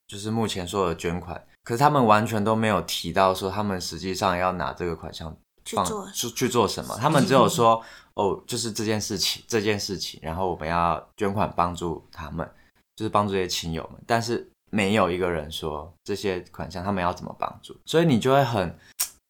Speaker 3: 就是目前所有的捐款，可是他们完全都没有提到说他们实际上要拿这个款项放去做去，去做什么，他们只有说。哦，就是这件事情，这件事情，然后我们要捐款帮助他们，就是帮助这些亲友们，但是没有一个人说这些款项他们要怎么帮助，所以你就会很，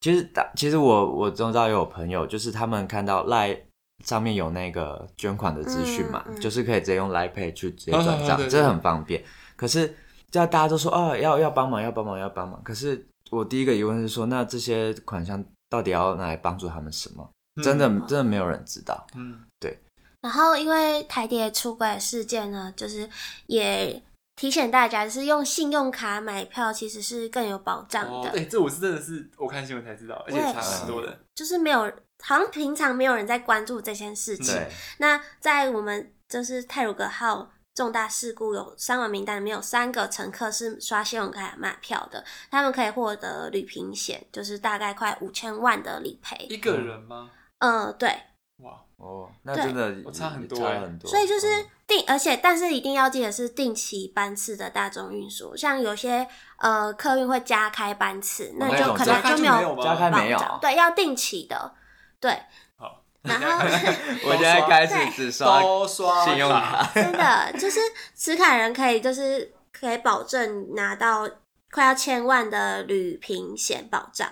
Speaker 3: 其实其实我我知道有朋友，就是他们看到 Line 上面有那个捐款的资讯嘛，嗯嗯、就是可以直接用 Line Pay 去直接转账，这很方便。可是叫大家都说哦，要要帮忙，要帮忙，要帮忙。可是我第一个疑问是说，那这些款项到底要拿来帮助他们什么？真的真的没有人知道，嗯，对。
Speaker 2: 然后因为台铁出轨事件呢，就是也提醒大家，就是用信用卡买票其实是更有保障的。
Speaker 1: 对、哦欸，这我是真的是我看新闻才知道，而且差很多的。
Speaker 2: 就是没有，好像平常没有人在关注这件事情。那在我们就是泰鲁格号。重大事故有伤亡名单里面有三个乘客是刷信用卡买票的，他们可以获得旅平险，就是大概快五千万的理赔。
Speaker 1: 一个人吗？
Speaker 2: 嗯，对。
Speaker 1: 哇
Speaker 3: 哦，那真的
Speaker 1: 我差很多，
Speaker 3: 差很多。
Speaker 2: 所以就是定，而且但是一定要记得是定期班次的大众运输，像有些呃客运会加开班次，那就可能就没有
Speaker 3: 加开没有，
Speaker 2: 对，要定期的，对。然后，
Speaker 3: 我现在开始只刷信用卡，
Speaker 2: 真的就是持卡人可以就是可以保证拿到快要千万的旅平险保障，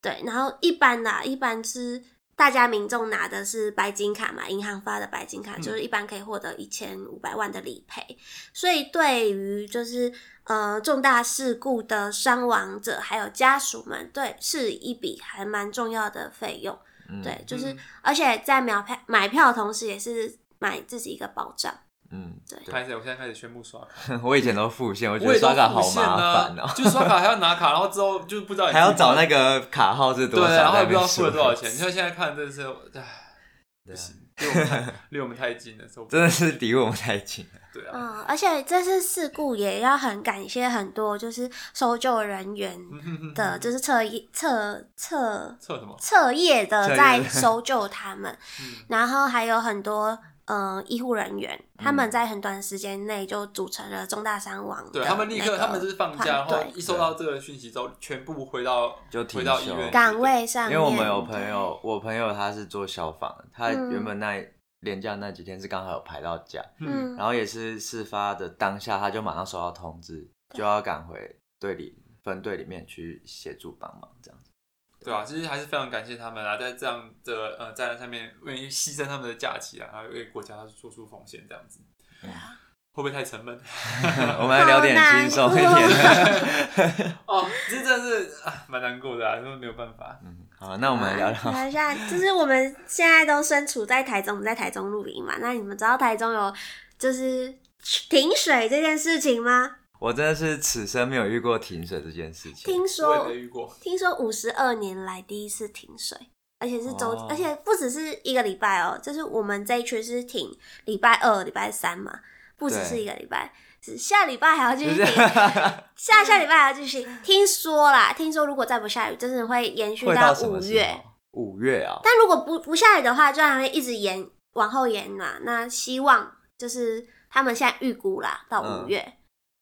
Speaker 2: 对。然后一般啦，一般是大家民众拿的是白金卡嘛，银行发的白金卡，嗯、就是一般可以获得一千五百万的理赔。所以对于就是呃重大事故的伤亡者还有家属们，对，是一笔还蛮重要的费用。对，就是，而且在秒票买票的同时，也是买自己一个保障。
Speaker 3: 嗯，
Speaker 2: 对。
Speaker 1: 开始，我现在开始宣布刷卡。
Speaker 3: 我以前都付现，我觉得刷卡好麻烦哦。
Speaker 1: 就刷卡还要拿卡，然后之后就不知道
Speaker 3: 还要找那个卡号是多少，
Speaker 1: 对，然后也不知道付了多少钱。你看现在看，真的是，唉，不行，离我们太离我们太近了，
Speaker 3: 真的是离我们太近了。
Speaker 1: 对啊，
Speaker 2: 嗯，而且这次事故也要很感谢很多就是搜救人员的，就是彻夜彻彻
Speaker 1: 彻什么？
Speaker 2: 彻夜的在搜救他们，然后还有很多呃医护人员，他们在很短时间内就组成了重大伤亡。
Speaker 1: 对他们立刻，他们就是放假，然后一收到这个讯息之后，全部回到
Speaker 3: 就
Speaker 1: 回到医院
Speaker 2: 岗位上。
Speaker 3: 因为我们有朋友，我朋友他是做消防，他原本那。连假那几天是刚好有排到假，嗯，然后也是事发的当下，他就马上收到通知，就要赶回队里分队里面去协助帮忙，这样子。
Speaker 1: 对啊，其实还是非常感谢他们啊，在这样的呃灾难上面愿意牺牲他们的假期啊，然后为国家做出奉献这样子。对啊。会不会太沉闷？
Speaker 3: 我们来聊点轻松一点。
Speaker 1: 哦，这真的是啊，蛮难过的啊，因为没有办法。
Speaker 3: 嗯，好，那我们来聊聊。
Speaker 2: 聊一下，就是我们现在都身处在台中，我们在台中录音嘛。那你们知道台中有就是停水这件事情吗？
Speaker 3: 我真的是此生没有遇过停水这件事情。
Speaker 2: 听说，
Speaker 1: 我也没遇过。
Speaker 2: 听说五十二年来第一次停水，而且是周，
Speaker 3: 哦、
Speaker 2: 而且不只是一个礼拜哦，就是我们这一区是停礼拜二、礼拜三嘛。不只是一个礼拜，是下礼拜还要继续停，下下礼拜还要继续。听说啦，听说如果再不下雨，真的会延续到五月。
Speaker 3: 五月啊！
Speaker 2: 但如果不不下雨的话，就还会一直延往后延嘛。那希望就是他们现在预估啦，到五月。嗯、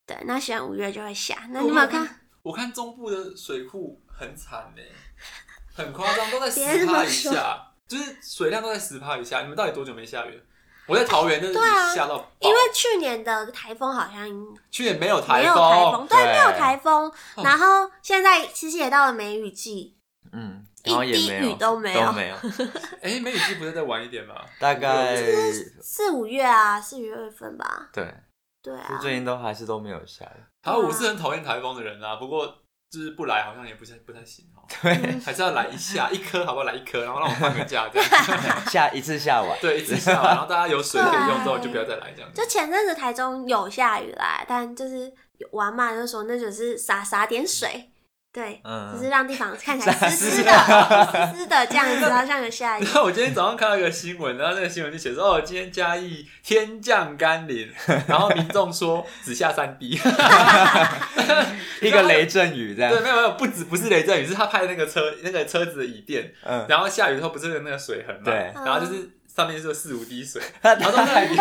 Speaker 2: 对，那喜欢五月就会下。那你们有看？
Speaker 1: 我看中部的水库很惨呢，很夸张，都在十趴以下，就是水量都在十趴以下。你们到底多久没下雨了？我在桃园，那是下到、啊，
Speaker 2: 因为去年的台风好像
Speaker 1: 去年没有台风，
Speaker 2: 没有台风，对，没有台风。然后现在其实也到了梅雨季，
Speaker 3: 嗯，
Speaker 2: 一滴雨都没有，
Speaker 3: 都没有。
Speaker 1: 哎，梅雨季不是再晚一点吗？
Speaker 3: 大概
Speaker 2: 四五月啊，四五月份吧。
Speaker 3: 对，
Speaker 2: 对啊，
Speaker 3: 最近都还是都没有下。
Speaker 1: 好，我是很讨厌台风的人啊，不过。就是不来，好像也不太不太行哦。
Speaker 3: 对，
Speaker 1: 还是要来一下，一颗好不好？来一颗，然后让我放个假，这样
Speaker 3: 下一次下完，
Speaker 1: 对，一次下完，然后大家有水可以用之后，就不要再来这样。
Speaker 2: 就前阵子台中有下雨啦，但就是玩嘛，就说那就是洒洒点水。对，嗯，就是让地方看起来 湿湿的、湿湿的这样子，然后像有下雨。
Speaker 1: 然后我今天早上看到一个新闻，然后那个新闻就写说，哦，今天嘉义天降甘霖，然后民众说只下三滴，
Speaker 3: 一个雷阵雨这样。
Speaker 1: 对，没有没有，不止不是雷阵雨，是他拍那个车那个车子的椅垫，嗯，然后下雨的时候不是有那个水痕嘛，
Speaker 3: 对，
Speaker 1: 然后就是。上面是四五滴水，然后那个雨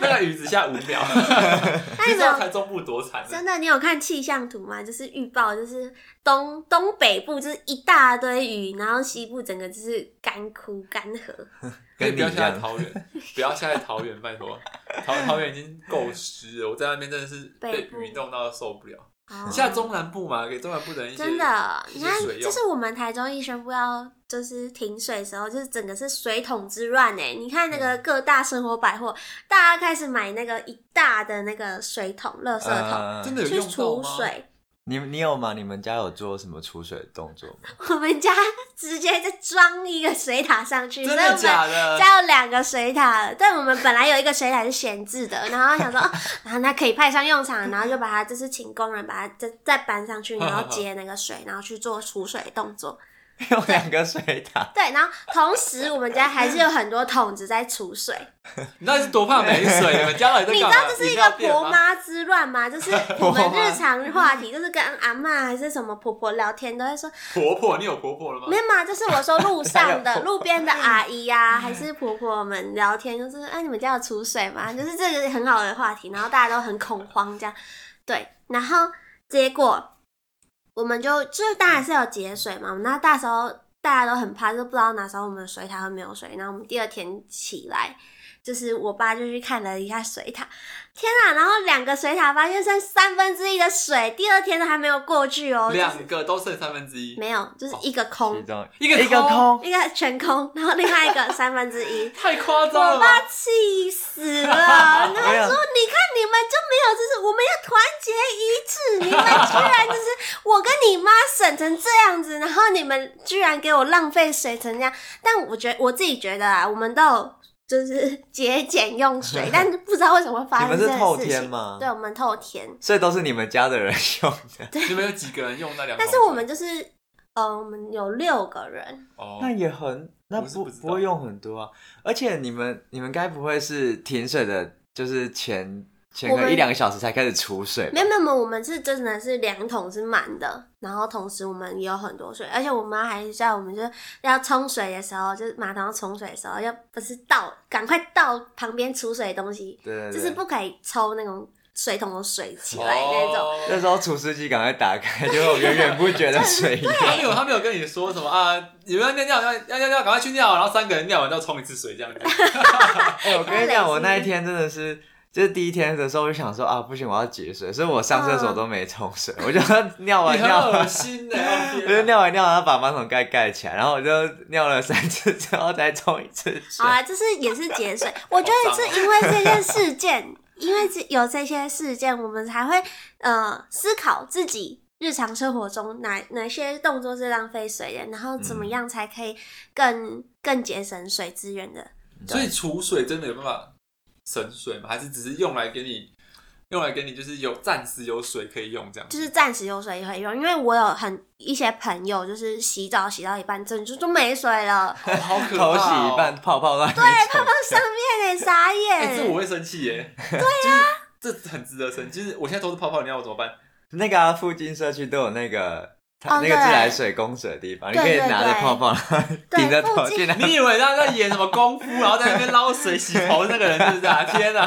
Speaker 1: 那个雨只下五秒，你知道台中部多惨？
Speaker 2: 真的，你有看气象图吗？就是预报，就是东东北部就是一大堆雨，然后西部整个就是干枯干涸。
Speaker 1: 可以不要下在桃园，不要下在桃园，拜托，桃桃园已经够湿了，我在那边真的是被雨弄到受不了。你下中南部嘛，给中南部的人
Speaker 2: 真的，你看，
Speaker 1: 水
Speaker 2: 就是我们台中一宣布要就是停水的时候，就是整个是水桶之乱哎！你看那个各大生活百货，大家开始买那个一大的那个水桶、垃圾桶，
Speaker 1: 真的有
Speaker 2: 去储水。
Speaker 3: 你你有吗？你们家有做什么储水动作吗？
Speaker 2: 我们家直接就装一个水塔上去，
Speaker 1: 真的假的？
Speaker 2: 所以我们家有两个水塔了。但我们本来有一个水塔是闲置的，然后想说，然后那可以派上用场，然后就把它就是请工人把它再再搬上去，然后 接那个水，然后去做储水动作。
Speaker 3: 有两个水塔，
Speaker 2: 对，然后同时我们家还是有很多桶子在储水。
Speaker 1: 你到底是多怕没水？你们家？
Speaker 2: 你知道这是一个婆妈之乱吗？就是 我们日常话题，就是跟阿嬷还是什么婆婆聊天，都会说
Speaker 1: 婆婆。你有婆婆了吗？
Speaker 2: 没有嘛，就是我说路上的路边的阿姨呀、啊，还是婆婆们聊天，就是哎，你们家有储水吗？就是这个很好的话题，然后大家都很恐慌这样。对，然后结果。我们就就是当然是有节水嘛，那大时候大家都很怕，就不知道哪时候我们的水塔会没有水。然后我们第二天起来，就是我爸就去看了一下水塔，天啊！然后两个水塔发现剩三分之一的水，第二天都还没有过去哦。
Speaker 1: 两个都剩三分之一，
Speaker 2: 没有，就是一个空，
Speaker 1: 一个
Speaker 3: 一个空，
Speaker 2: 一个全空，然后另外一个 三分之一，
Speaker 1: 太夸张了！
Speaker 2: 我爸气死了，然后说：“你看你们就没有，就是我们要团结一致，你们居然就是我跟你妈省成这样子，然后你们居然给我浪费水成这样。”但我觉得我自己觉得啊，我们都有。就是 节俭用水，但是不知道为什么会发生这事情。
Speaker 3: 你们是透天吗？
Speaker 2: 对，我们透天，
Speaker 3: 所以都是你们家的人用的。
Speaker 2: 对，
Speaker 1: 你们有几个人用那两？
Speaker 2: 但是我们就是，呃，我们有六个人。
Speaker 3: 哦，那也很，那不不，不会用很多啊。而且你们你们该不会是停水的，就是前。前个一两个小时才开始储水，
Speaker 2: 没有没有，我们是真的是两桶是满的，然后同时我们也有很多水，而且我妈还叫我们就是要冲水的时候，就是马桶要冲水的时候，要不是倒，赶快倒旁边储水的东西，
Speaker 3: 对，对，对，
Speaker 2: 就是不可以抽那种水桶的水起来那种。
Speaker 3: 哦、那时候除湿机赶快打开，就有源源不绝的水。
Speaker 1: 他没有，他没有跟你说什么啊？你们要尿尿要要尿尿，赶快去尿，然后三个人尿完就要冲一次水这样子。
Speaker 3: 哎、欸，我跟你讲，我那一天真的是。就是第一天的时候，我就想说啊，不行，我要节水，所以我上厕所都没冲水，嗯、我就 尿完尿，
Speaker 1: 恶心的，
Speaker 3: 我就尿完尿，然后把马桶盖盖起来，然后我就尿了三次之后再冲一次水。
Speaker 2: 好啊，这是也是节水。我觉得是因为这件事件，因为这有这些事件，我们才会呃思考自己日常生活中哪哪些动作是浪费水的，然后怎么样才可以更更节省水资源的。
Speaker 1: 所以储水真的有办法省水吗？还是只是用来给你用来给你，就是有暂时有水可以用这样？
Speaker 2: 就是暂时有水可以用，因为我有很一些朋友，就是洗澡洗到一半，整就就没水了，
Speaker 1: 哦、好可怕、哦！
Speaker 3: 头洗一半，泡泡在
Speaker 2: 对泡泡上面诶，傻眼！
Speaker 1: 哎、欸，这我会生气耶。对呀、啊，这很值得生气。就是我现在都是泡泡，你要我怎么办？
Speaker 3: 那个、啊、附近社区都有那个。那个自来水供水的地方，你可以拿着泡泡 顶着头进来。
Speaker 1: 你以为他在演什么功夫，然后在那边捞水洗头那个人是不是啊？天哪！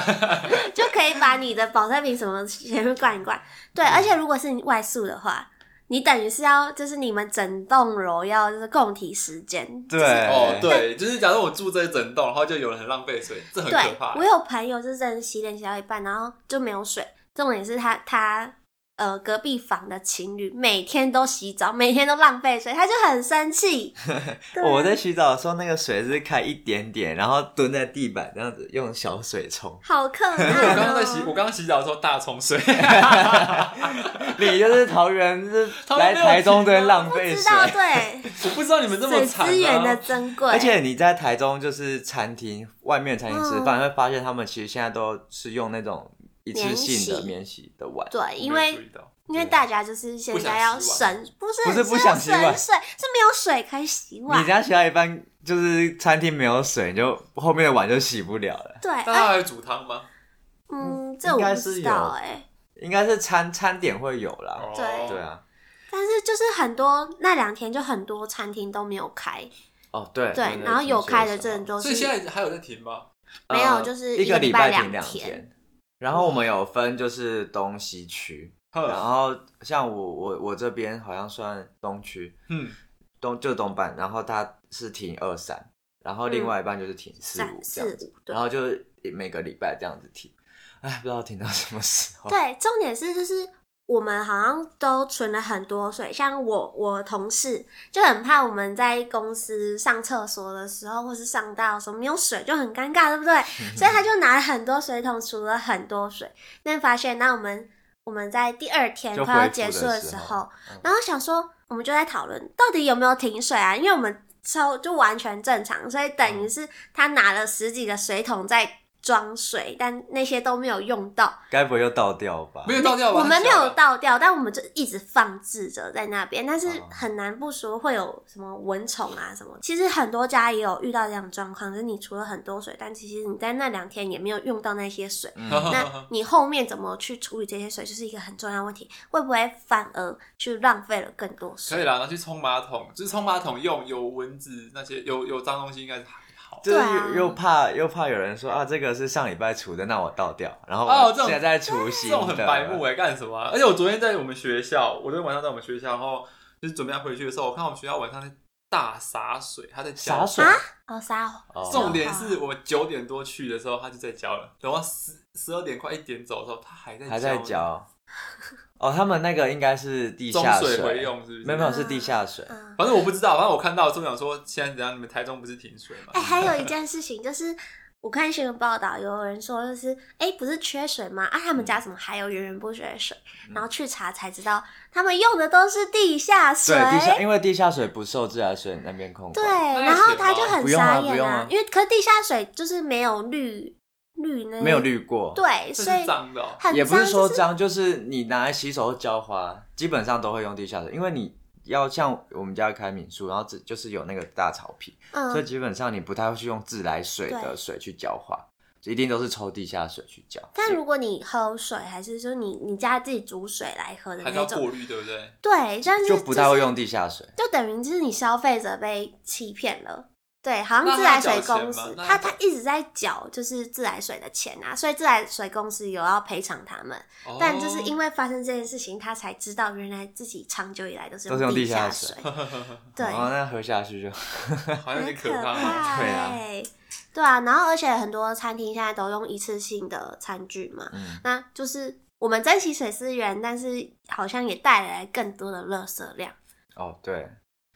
Speaker 2: 就可以把你的保特瓶什么前面灌一灌。对，而且如果是外宿的话，你等于是要就是你们整栋楼要就是共体时间。
Speaker 3: 对
Speaker 1: 哦，对，就是假如我住这一整栋，然后就有人很浪费水，这很可怕。
Speaker 2: 我有朋友就是真的洗脸洗到一半，然后就没有水。重点是他他。呃，隔壁房的情侣每天都洗澡，每天都浪费水，他就很生气。
Speaker 3: 我在洗澡的时候，那个水是开一点点，然后蹲在地板这样子用小水冲，
Speaker 2: 好可 怕。
Speaker 1: 我刚刚在洗，我刚刚洗澡的时候大冲水。
Speaker 3: 你就是桃园，是来台中的浪费水。
Speaker 2: 对，
Speaker 1: 我不知道你们这么惨。
Speaker 2: 资源的珍贵。
Speaker 3: 而且你在台中就是餐厅外面餐厅吃饭，会发现他们其实现在都是用那种。一次性的免洗的碗，
Speaker 2: 对，因为因为大家就是现在要省，不是
Speaker 3: 不是不想洗碗，
Speaker 2: 水是没有水可以洗碗。
Speaker 3: 你家洗到一半，就是餐厅没有水，你就后面的碗就洗不了了。
Speaker 2: 对，
Speaker 1: 那他还煮汤吗？
Speaker 2: 嗯，这我不知道哎，
Speaker 3: 应该是餐餐点会有啦。
Speaker 2: 对
Speaker 3: 对啊，
Speaker 2: 但是就是很多那两天就很多餐厅都没有开。
Speaker 3: 哦，对
Speaker 2: 对，然后有开的这都是，
Speaker 1: 所以现在还有在停吗？
Speaker 2: 没有，就是
Speaker 3: 一个礼
Speaker 2: 拜
Speaker 3: 停两天。然后我们有分就是东西区，然后像我我我这边好像算东区，嗯，东就东半，然后它是停二三，然后另外一半就是停四五这样子，然后就每个礼拜这样子停，哎，不知道停到什么时候。
Speaker 2: 对，重点是就是。我们好像都存了很多水，像我我同事就很怕我们在公司上厕所的时候，或是上到什么没有水就很尴尬，对不对？所以他就拿了很多水桶储了很多水，但发现那我们我们在第二天快要结束的时候，时候然后想说我们就在讨论到底有没有停水啊？因为我们抽就完全正常，所以等于是他拿了十几个水桶在。装水，但那些都没有用到，
Speaker 3: 该不会又倒掉吧？
Speaker 1: 没有倒掉吧？
Speaker 2: 我们没有倒掉，但我们就一直放置着在那边。但是很难不说会有什么蚊虫啊什么。其实很多家也有遇到这样的状况，就是你除了很多水，但其实你在那两天也没有用到那些水。嗯、那你后面怎么去处理这些水，就是一个很重要问题。会不会反而去浪费了更多水？
Speaker 1: 可以啦，拿去冲马桶，就是冲马桶用有蚊子那些有有脏东西应该是还。
Speaker 3: 就是又又怕又怕有人说啊，这个是上礼拜除的，那我倒掉，然后哦，现在在除新的，
Speaker 1: 这种很白目哎，干什么？而且我昨天在我们学校，我昨天晚上在我们学校，然后就是准备要回去的时候，我看我们学校晚上在大洒水，他在浇水
Speaker 2: 啊，哦洒哦。
Speaker 1: 重点是我九点多去的时候，他就在浇了，等到十十二点快一点走的时候，他还在
Speaker 3: 还在浇。哦，他们那个应该是地下水，
Speaker 1: 回用是不是？
Speaker 3: 没有没有，是地下水。
Speaker 1: 反正我不知道，反正我看到，就想说，现在怎样？你们台中不是停水吗？
Speaker 2: 哎，还有一件事情就是，我看新闻报道，有人说就是，哎，不是缺水吗？啊，他们家怎么还有源源不绝的水？然后去查才知道，他们用的都是地下水。
Speaker 3: 对，地下，因为地下水不受自来水那边控制。
Speaker 2: 对，然后他就很傻眼啊，因为可是地下水就是没有滤。滤呢？
Speaker 3: 没有滤过，
Speaker 2: 对，所以
Speaker 1: 脏的，
Speaker 3: 也不是说脏，就是你拿来洗手浇花，基本上都会用地下水，因为你要像我们家开民宿，然后只就是有那个大草皮，所以基本上你不太会去用自来水的水去浇花，一定都是抽地下水去浇。
Speaker 2: 但如果你喝水，还是说你你家自己煮水来喝的那种，
Speaker 1: 还要过滤，对不对？
Speaker 2: 对，这样
Speaker 3: 就不太会用地下水，
Speaker 2: 就等于就是你消费者被欺骗了。对，好像自来水公司，他
Speaker 1: 他
Speaker 2: 他一直在缴就是自来水的钱啊，所以自来水公司有要赔偿他们，
Speaker 1: 哦
Speaker 2: 但就是因为发生这件事情，他才知道原来自己长久以来都是
Speaker 3: 都是用
Speaker 2: 地
Speaker 3: 地下
Speaker 2: 水
Speaker 3: 水，
Speaker 2: 对，
Speaker 3: 然后那喝下去就
Speaker 1: 好像有点可
Speaker 2: 很可
Speaker 1: 怕。
Speaker 2: 怕
Speaker 3: 对啊
Speaker 2: 欸对啊，然后而且很多餐厅现在都用一次性的餐具嘛，
Speaker 3: 嗯，
Speaker 2: 那就是我们珍惜水资源，但是好像也带来更多的垃圾量。
Speaker 3: 哦对，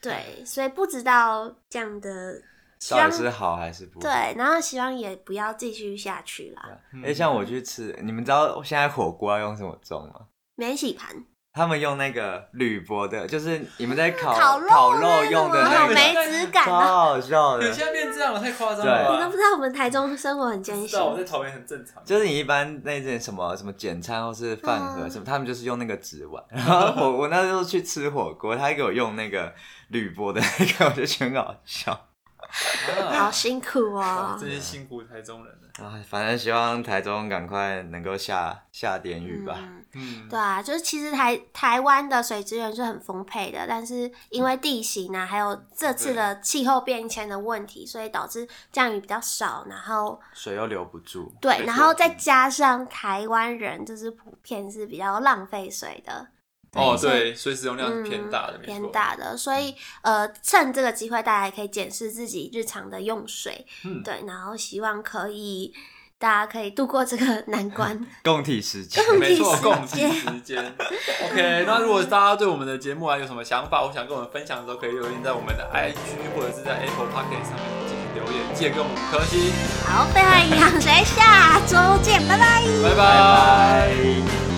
Speaker 2: 对，所以不知道这样的，希
Speaker 3: 到
Speaker 2: 望
Speaker 3: 底是好还是不好？
Speaker 2: 对，然后希望也不要继续下去啦。
Speaker 1: 嗯
Speaker 3: 哎、像我去吃，你们知道现在火锅要用什么盅吗？
Speaker 2: 免洗盘，
Speaker 3: 他们用那个铝箔的，就是你们在烤
Speaker 2: 烤肉
Speaker 3: 烤肉用的
Speaker 2: 种
Speaker 3: 那个，
Speaker 2: 那种没质感
Speaker 3: 超
Speaker 2: 的。
Speaker 3: 好笑的。
Speaker 1: 你现在变这样了，太夸张了吧？
Speaker 2: 你都不知道我们台中生活很艰辛
Speaker 1: 知道，我在桃园很正常。
Speaker 3: 就是你一般那件什么什么简餐或是饭盒
Speaker 2: 嗯
Speaker 3: 什么，他们就是用那个纸碗。然后我我那时候去吃火锅，他还给我用那个铝箔的那个，我就觉得很好笑。
Speaker 2: 好
Speaker 1: 啊，
Speaker 2: 辛苦哦。
Speaker 1: 真是辛苦台中人了。
Speaker 3: 啊，反正希望台中赶快能够下下点雨吧。
Speaker 2: 嗯
Speaker 1: 嗯，
Speaker 2: 对啊，就是其实台台湾的水资源是很丰沛的，但是因为地形啊，还有这次的气候变迁的问题，所以导致降雨比较少，然后
Speaker 3: 水又留不住。
Speaker 1: 对，
Speaker 2: 然后再加上台湾人就是普遍是比较浪费水的，
Speaker 1: 哦，
Speaker 2: 所以
Speaker 1: 使用量是偏大的，
Speaker 2: 嗯偏。大的，所以呃，趁这个机会，大家也可以检视自己日常的用水，
Speaker 1: 嗯，
Speaker 2: 对，然后希望可以大家可以度过这个难 关。
Speaker 3: 共体时间。
Speaker 1: 没错，
Speaker 2: 共
Speaker 1: 共体
Speaker 2: 体时
Speaker 1: 时间。OK，那如果大家对我们的节目啊有什么想法，我想跟我们分享的时候，可以留言在我们的 IG 或者是在 Apple Pocket 上面进行留言，记得给我们五颗星。
Speaker 2: 好，废话营养学下周见，拜拜。
Speaker 1: 拜拜。